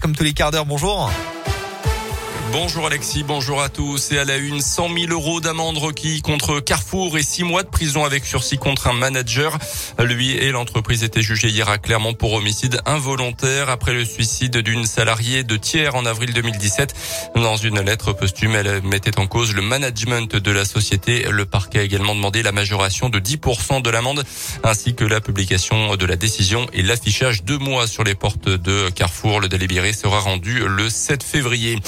Comme tous les quarts d'heure. Bonjour. Bonjour Alexis, bonjour à tous. Et à la une, 100 000 euros d'amende requis contre Carrefour et 6 mois de prison avec sursis contre un manager. Lui et l'entreprise étaient jugés hier à Clermont pour homicide involontaire après le suicide d'une salariée de tiers en avril 2017. Dans une lettre posthume, elle mettait en cause le management de la société. Le parquet a également demandé la majoration de 10% de l'amende ainsi que la publication de la décision et l'affichage deux mois sur les portes de Carrefour. Le délibéré sera rendu le 7 février.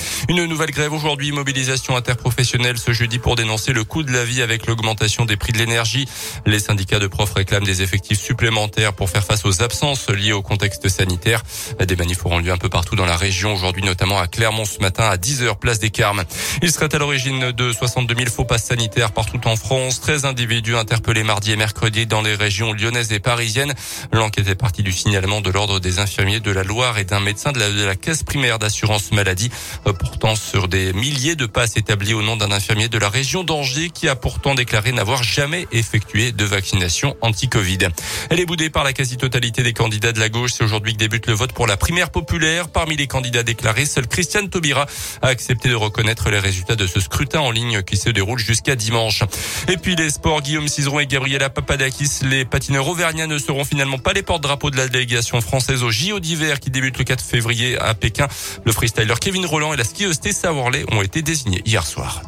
Nouvelle grève aujourd'hui, mobilisation interprofessionnelle ce jeudi pour dénoncer le coût de la vie avec l'augmentation des prix de l'énergie. Les syndicats de profs réclament des effectifs supplémentaires pour faire face aux absences liées au contexte sanitaire. Des manifs auront lieu un peu partout dans la région aujourd'hui, notamment à Clermont ce matin à 10h, place des Carmes. Il serait à l'origine de 62 000 faux passes sanitaires partout en France. 13 individus interpellés mardi et mercredi dans les régions lyonnaises et parisiennes. L'enquête est partie du signalement de l'ordre des infirmiers de la Loire et d'un médecin de la, de la caisse primaire d'assurance maladie portant sur des milliers de passes établis au nom d'un infirmier de la région d'Angers qui a pourtant déclaré n'avoir jamais effectué de vaccination anti-Covid. Elle est boudée par la quasi-totalité des candidats de la gauche. C'est aujourd'hui que débute le vote pour la primaire populaire. Parmi les candidats déclarés, seul Christiane Taubira a accepté de reconnaître les résultats de ce scrutin en ligne qui se déroule jusqu'à dimanche. Et puis les sports, Guillaume Cizeron et Gabriela Papadakis, les patineurs auvergnats ne seront finalement pas les porte-drapeaux de la délégation française au JO d'hiver qui débute le 4 février à Pékin. Le freestyler Kevin Roland et la skieuse Tessa Worley ont été désignés hier soir.